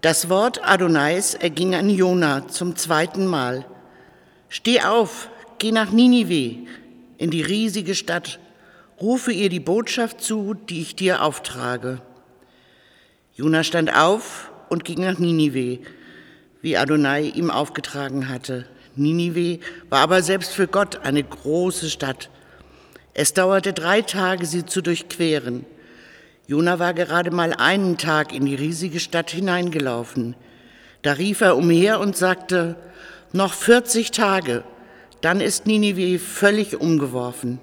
Das Wort Adonais erging an Jona zum zweiten Mal. Steh auf, geh nach Ninive, in die riesige Stadt, rufe ihr die Botschaft zu, die ich dir auftrage. Jona stand auf und ging nach Ninive, wie Adonai ihm aufgetragen hatte. Ninive war aber selbst für Gott eine große Stadt. Es dauerte drei Tage, sie zu durchqueren. Jona war gerade mal einen Tag in die riesige Stadt hineingelaufen. Da rief er umher und sagte, noch 40 Tage, dann ist Ninive völlig umgeworfen.